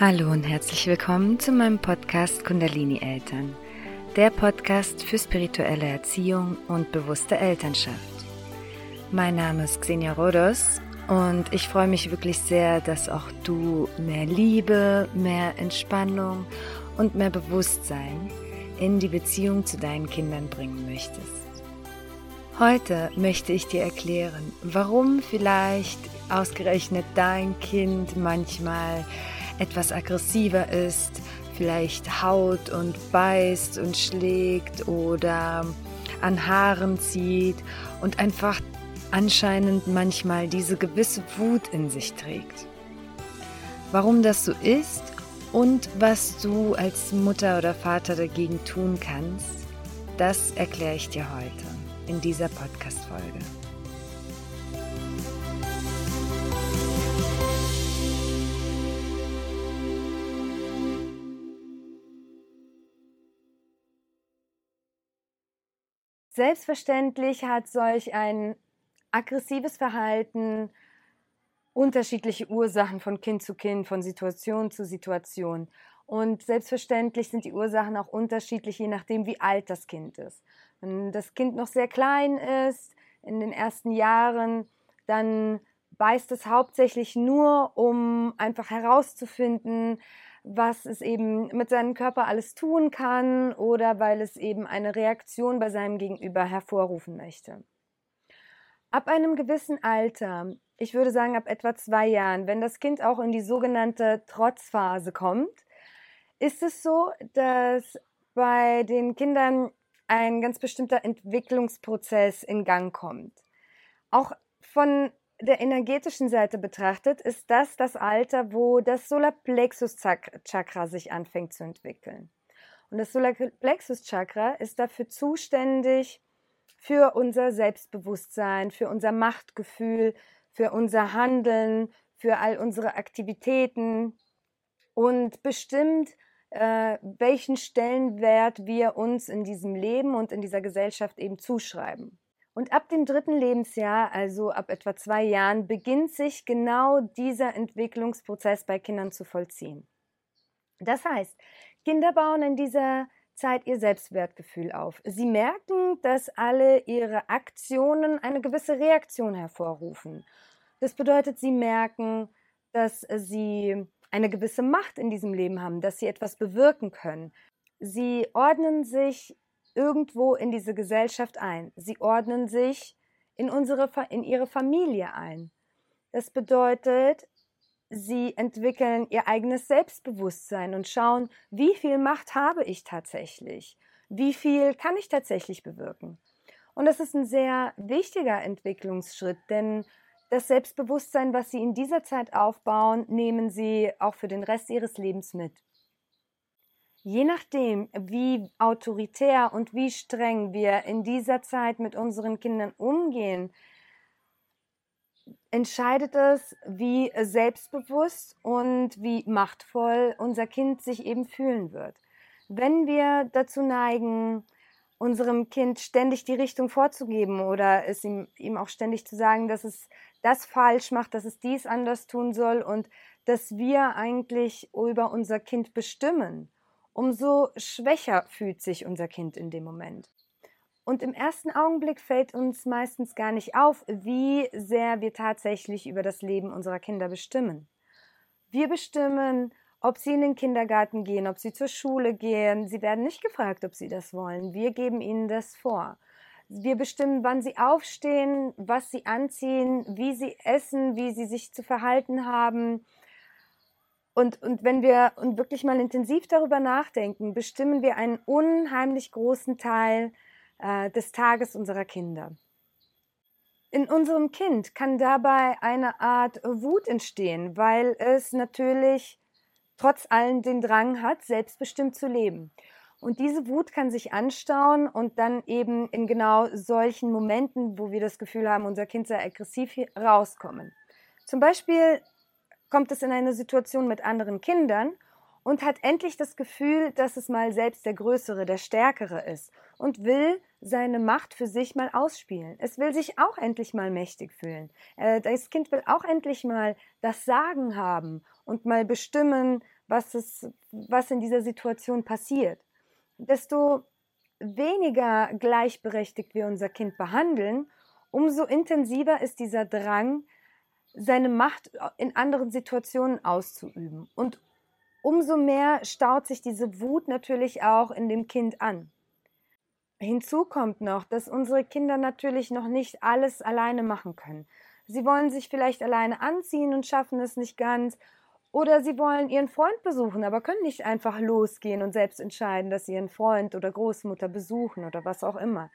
Hallo und herzlich willkommen zu meinem Podcast Kundalini Eltern, der Podcast für spirituelle Erziehung und bewusste Elternschaft. Mein Name ist Xenia Rodos und ich freue mich wirklich sehr, dass auch du mehr Liebe, mehr Entspannung und mehr Bewusstsein in die Beziehung zu deinen Kindern bringen möchtest. Heute möchte ich dir erklären, warum vielleicht ausgerechnet dein Kind manchmal etwas aggressiver ist, vielleicht haut und beißt und schlägt oder an Haaren zieht und einfach anscheinend manchmal diese gewisse Wut in sich trägt. Warum das so ist und was du als Mutter oder Vater dagegen tun kannst, das erkläre ich dir heute in dieser Podcast-Folge. Selbstverständlich hat solch ein aggressives Verhalten unterschiedliche Ursachen von Kind zu Kind, von Situation zu Situation. Und selbstverständlich sind die Ursachen auch unterschiedlich, je nachdem, wie alt das Kind ist. Wenn das Kind noch sehr klein ist, in den ersten Jahren, dann beißt es hauptsächlich nur, um einfach herauszufinden, was es eben mit seinem Körper alles tun kann oder weil es eben eine Reaktion bei seinem Gegenüber hervorrufen möchte. Ab einem gewissen Alter, ich würde sagen ab etwa zwei Jahren, wenn das Kind auch in die sogenannte Trotzphase kommt, ist es so, dass bei den Kindern ein ganz bestimmter Entwicklungsprozess in Gang kommt. Auch von der energetischen Seite betrachtet, ist das das Alter, wo das Solarplexus-Chakra sich anfängt zu entwickeln. Und das Solarplexus-Chakra ist dafür zuständig für unser Selbstbewusstsein, für unser Machtgefühl, für unser Handeln, für all unsere Aktivitäten und bestimmt, äh, welchen Stellenwert wir uns in diesem Leben und in dieser Gesellschaft eben zuschreiben. Und ab dem dritten Lebensjahr, also ab etwa zwei Jahren, beginnt sich genau dieser Entwicklungsprozess bei Kindern zu vollziehen. Das heißt, Kinder bauen in dieser Zeit ihr Selbstwertgefühl auf. Sie merken, dass alle ihre Aktionen eine gewisse Reaktion hervorrufen. Das bedeutet, sie merken, dass sie eine gewisse Macht in diesem Leben haben, dass sie etwas bewirken können. Sie ordnen sich irgendwo in diese Gesellschaft ein. Sie ordnen sich in, unsere, in ihre Familie ein. Das bedeutet, sie entwickeln ihr eigenes Selbstbewusstsein und schauen, wie viel Macht habe ich tatsächlich? Wie viel kann ich tatsächlich bewirken? Und das ist ein sehr wichtiger Entwicklungsschritt, denn das Selbstbewusstsein, was sie in dieser Zeit aufbauen, nehmen sie auch für den Rest ihres Lebens mit. Je nachdem, wie autoritär und wie streng wir in dieser Zeit mit unseren Kindern umgehen, entscheidet es, wie selbstbewusst und wie machtvoll unser Kind sich eben fühlen wird. Wenn wir dazu neigen, unserem Kind ständig die Richtung vorzugeben oder es ihm, ihm auch ständig zu sagen, dass es das falsch macht, dass es dies anders tun soll und dass wir eigentlich über unser Kind bestimmen umso schwächer fühlt sich unser Kind in dem Moment. Und im ersten Augenblick fällt uns meistens gar nicht auf, wie sehr wir tatsächlich über das Leben unserer Kinder bestimmen. Wir bestimmen, ob sie in den Kindergarten gehen, ob sie zur Schule gehen. Sie werden nicht gefragt, ob sie das wollen. Wir geben ihnen das vor. Wir bestimmen, wann sie aufstehen, was sie anziehen, wie sie essen, wie sie sich zu verhalten haben. Und, und wenn wir und wirklich mal intensiv darüber nachdenken, bestimmen wir einen unheimlich großen Teil äh, des Tages unserer Kinder. In unserem Kind kann dabei eine Art Wut entstehen, weil es natürlich trotz allem den Drang hat, selbstbestimmt zu leben. Und diese Wut kann sich anstauen und dann eben in genau solchen Momenten, wo wir das Gefühl haben, unser Kind sei aggressiv, rauskommen. Zum Beispiel kommt es in eine Situation mit anderen Kindern und hat endlich das Gefühl, dass es mal selbst der Größere, der Stärkere ist und will seine Macht für sich mal ausspielen. Es will sich auch endlich mal mächtig fühlen. Äh, das Kind will auch endlich mal das Sagen haben und mal bestimmen, was, es, was in dieser Situation passiert. Desto weniger gleichberechtigt wir unser Kind behandeln, umso intensiver ist dieser Drang, seine Macht in anderen Situationen auszuüben. Und umso mehr staut sich diese Wut natürlich auch in dem Kind an. Hinzu kommt noch, dass unsere Kinder natürlich noch nicht alles alleine machen können. Sie wollen sich vielleicht alleine anziehen und schaffen es nicht ganz. Oder sie wollen ihren Freund besuchen, aber können nicht einfach losgehen und selbst entscheiden, dass sie ihren Freund oder Großmutter besuchen oder was auch immer.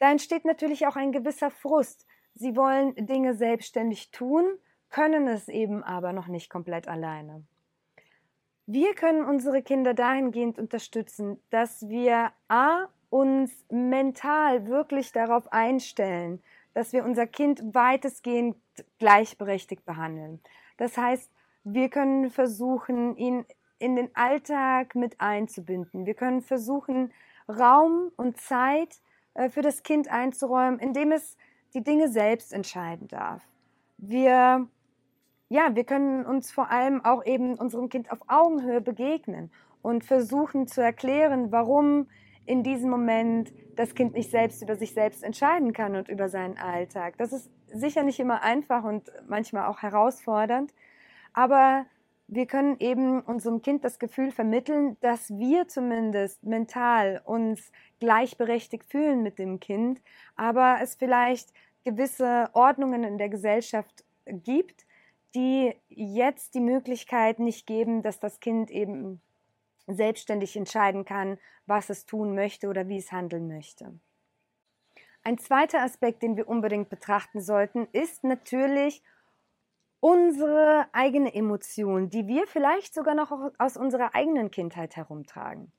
Da entsteht natürlich auch ein gewisser Frust. Sie wollen Dinge selbstständig tun, können es eben aber noch nicht komplett alleine. Wir können unsere Kinder dahingehend unterstützen, dass wir a uns mental wirklich darauf einstellen, dass wir unser Kind weitestgehend gleichberechtigt behandeln. Das heißt, wir können versuchen, ihn in den Alltag mit einzubinden. Wir können versuchen, Raum und Zeit äh, für das Kind einzuräumen, indem es die Dinge selbst entscheiden darf. Wir, ja, wir können uns vor allem auch eben unserem Kind auf Augenhöhe begegnen und versuchen zu erklären, warum in diesem Moment das Kind nicht selbst über sich selbst entscheiden kann und über seinen Alltag. Das ist sicher nicht immer einfach und manchmal auch herausfordernd, aber wir können eben unserem Kind das Gefühl vermitteln, dass wir zumindest mental uns gleichberechtigt fühlen mit dem Kind, aber es vielleicht gewisse Ordnungen in der Gesellschaft gibt, die jetzt die Möglichkeit nicht geben, dass das Kind eben selbstständig entscheiden kann, was es tun möchte oder wie es handeln möchte. Ein zweiter Aspekt, den wir unbedingt betrachten sollten, ist natürlich unsere eigene Emotion, die wir vielleicht sogar noch aus unserer eigenen Kindheit herumtragen.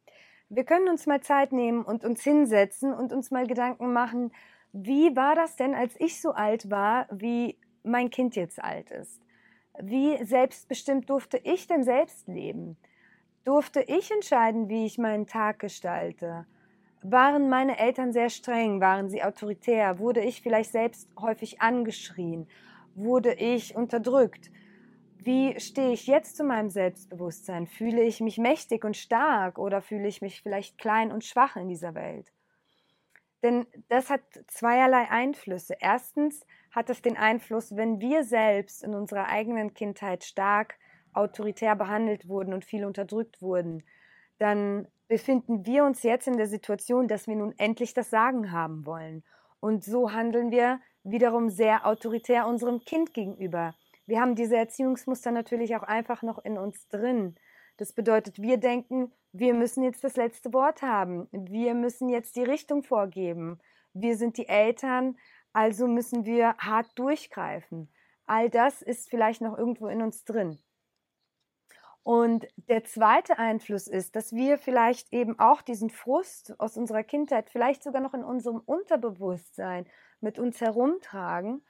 Wir können uns mal Zeit nehmen und uns hinsetzen und uns mal Gedanken machen, wie war das denn, als ich so alt war, wie mein Kind jetzt alt ist? Wie selbstbestimmt durfte ich denn selbst leben? Durfte ich entscheiden, wie ich meinen Tag gestalte? Waren meine Eltern sehr streng? Waren sie autoritär? Wurde ich vielleicht selbst häufig angeschrien? Wurde ich unterdrückt? Wie stehe ich jetzt zu meinem Selbstbewusstsein? Fühle ich mich mächtig und stark oder fühle ich mich vielleicht klein und schwach in dieser Welt? Denn das hat zweierlei Einflüsse. Erstens hat es den Einfluss, wenn wir selbst in unserer eigenen Kindheit stark autoritär behandelt wurden und viel unterdrückt wurden, dann befinden wir uns jetzt in der Situation, dass wir nun endlich das Sagen haben wollen. Und so handeln wir wiederum sehr autoritär unserem Kind gegenüber. Wir haben diese Erziehungsmuster natürlich auch einfach noch in uns drin. Das bedeutet, wir denken, wir müssen jetzt das letzte Wort haben. Wir müssen jetzt die Richtung vorgeben. Wir sind die Eltern, also müssen wir hart durchgreifen. All das ist vielleicht noch irgendwo in uns drin. Und der zweite Einfluss ist, dass wir vielleicht eben auch diesen Frust aus unserer Kindheit, vielleicht sogar noch in unserem Unterbewusstsein mit uns herumtragen.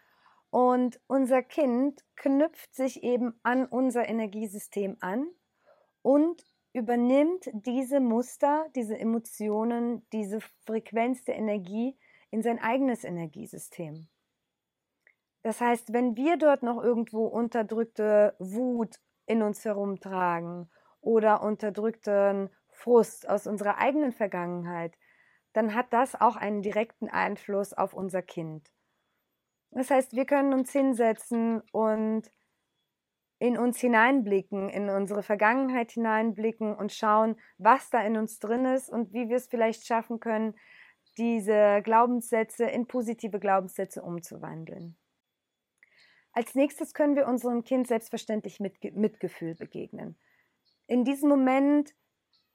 Und unser Kind knüpft sich eben an unser Energiesystem an und übernimmt diese Muster, diese Emotionen, diese Frequenz der Energie in sein eigenes Energiesystem. Das heißt, wenn wir dort noch irgendwo unterdrückte Wut, in uns herumtragen oder unterdrückten Frust aus unserer eigenen Vergangenheit, dann hat das auch einen direkten Einfluss auf unser Kind. Das heißt, wir können uns hinsetzen und in uns hineinblicken, in unsere Vergangenheit hineinblicken und schauen, was da in uns drin ist und wie wir es vielleicht schaffen können, diese Glaubenssätze in positive Glaubenssätze umzuwandeln. Als nächstes können wir unserem Kind selbstverständlich mit Mitgefühl begegnen. In diesem Moment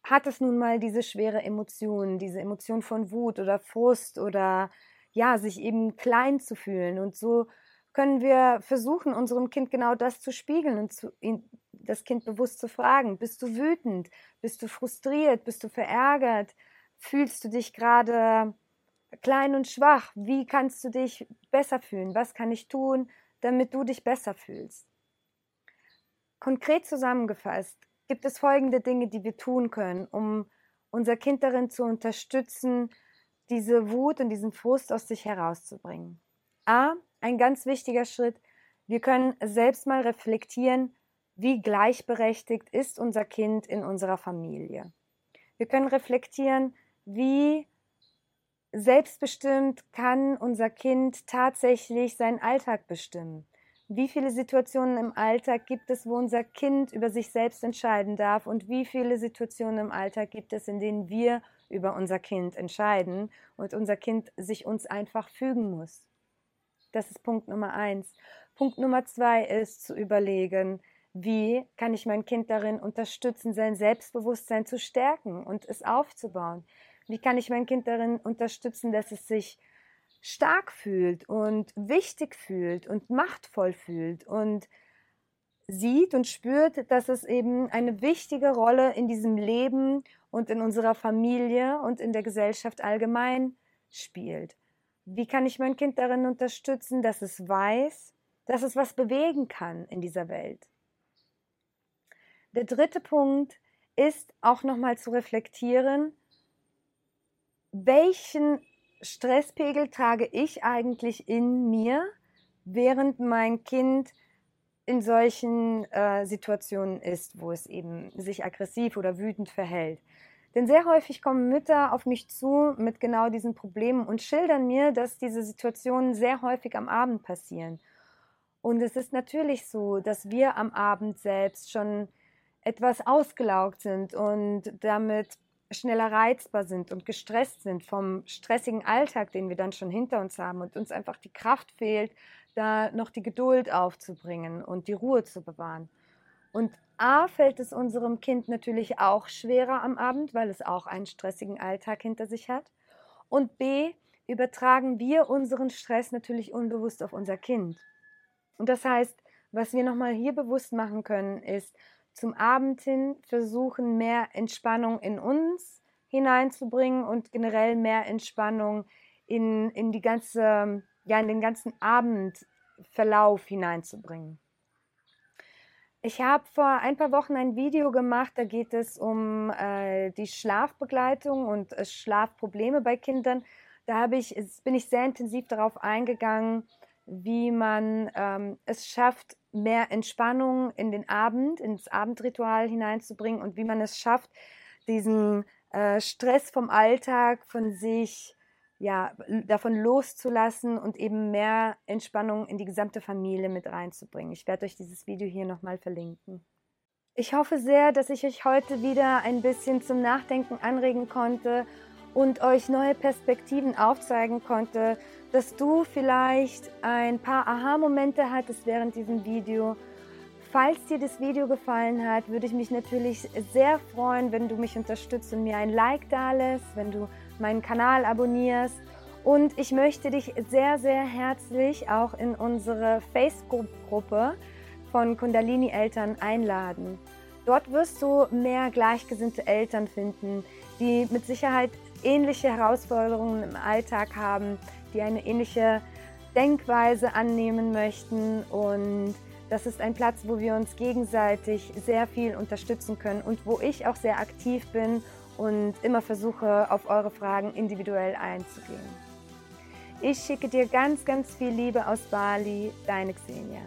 hat es nun mal diese schwere Emotion, diese Emotion von Wut oder Frust oder ja, sich eben klein zu fühlen. Und so können wir versuchen, unserem Kind genau das zu spiegeln und zu, ihn, das Kind bewusst zu fragen. Bist du wütend? Bist du frustriert? Bist du verärgert? Fühlst du dich gerade klein und schwach? Wie kannst du dich besser fühlen? Was kann ich tun, damit du dich besser fühlst. Konkret zusammengefasst gibt es folgende Dinge, die wir tun können, um unser Kind darin zu unterstützen, diese Wut und diesen Frust aus sich herauszubringen. A, ein ganz wichtiger Schritt, wir können selbst mal reflektieren, wie gleichberechtigt ist unser Kind in unserer Familie. Wir können reflektieren, wie selbstbestimmt kann unser Kind tatsächlich seinen Alltag bestimmen. Wie viele Situationen im Alltag gibt es, wo unser Kind über sich selbst entscheiden darf und wie viele Situationen im Alltag gibt es, in denen wir über unser Kind entscheiden und unser Kind sich uns einfach fügen muss. Das ist Punkt Nummer eins. Punkt Nummer zwei ist zu überlegen, wie kann ich mein Kind darin unterstützen, sein Selbstbewusstsein zu stärken und es aufzubauen? Wie kann ich mein Kind darin unterstützen, dass es sich stark fühlt und wichtig fühlt und machtvoll fühlt und sieht und spürt, dass es eben eine wichtige Rolle in diesem Leben und in unserer Familie und in der Gesellschaft allgemein spielt. Wie kann ich mein Kind darin unterstützen, dass es weiß, dass es was bewegen kann in dieser Welt? Der dritte Punkt ist auch nochmal zu reflektieren, welchen Stresspegel trage ich eigentlich in mir, während mein Kind in solchen äh, Situationen ist, wo es eben sich aggressiv oder wütend verhält. Denn sehr häufig kommen Mütter auf mich zu mit genau diesen Problemen und schildern mir, dass diese Situationen sehr häufig am Abend passieren. Und es ist natürlich so, dass wir am Abend selbst schon etwas ausgelaugt sind und damit schneller reizbar sind und gestresst sind vom stressigen Alltag, den wir dann schon hinter uns haben und uns einfach die Kraft fehlt, da noch die Geduld aufzubringen und die Ruhe zu bewahren. Und A fällt es unserem Kind natürlich auch schwerer am Abend, weil es auch einen stressigen Alltag hinter sich hat. Und B übertragen wir unseren Stress natürlich unbewusst auf unser Kind. Und das heißt, was wir nochmal hier bewusst machen können, ist, zum Abend hin versuchen, mehr Entspannung in uns hineinzubringen und generell mehr Entspannung in, in, die ganze, ja, in den ganzen Abendverlauf hineinzubringen. Ich habe vor ein paar Wochen ein Video gemacht, da geht es um äh, die Schlafbegleitung und äh, Schlafprobleme bei Kindern. Da ich, bin ich sehr intensiv darauf eingegangen, wie man ähm, es schafft, mehr Entspannung in den Abend, ins Abendritual hineinzubringen und wie man es schafft, diesen äh, Stress vom Alltag von sich ja, davon loszulassen und eben mehr Entspannung in die gesamte Familie mit reinzubringen. Ich werde euch dieses Video hier nochmal verlinken. Ich hoffe sehr, dass ich euch heute wieder ein bisschen zum Nachdenken anregen konnte und euch neue Perspektiven aufzeigen konnte, dass du vielleicht ein paar Aha-Momente hattest während diesem Video. Falls dir das Video gefallen hat, würde ich mich natürlich sehr freuen, wenn du mich unterstützt und mir ein Like da lässt, wenn du meinen Kanal abonnierst. Und ich möchte dich sehr, sehr herzlich auch in unsere Facebook-Gruppe von Kundalini-Eltern einladen. Dort wirst du mehr gleichgesinnte Eltern finden, die mit Sicherheit ähnliche Herausforderungen im Alltag haben, die eine ähnliche Denkweise annehmen möchten. Und das ist ein Platz, wo wir uns gegenseitig sehr viel unterstützen können und wo ich auch sehr aktiv bin und immer versuche, auf eure Fragen individuell einzugehen. Ich schicke dir ganz, ganz viel Liebe aus Bali, deine Xenia.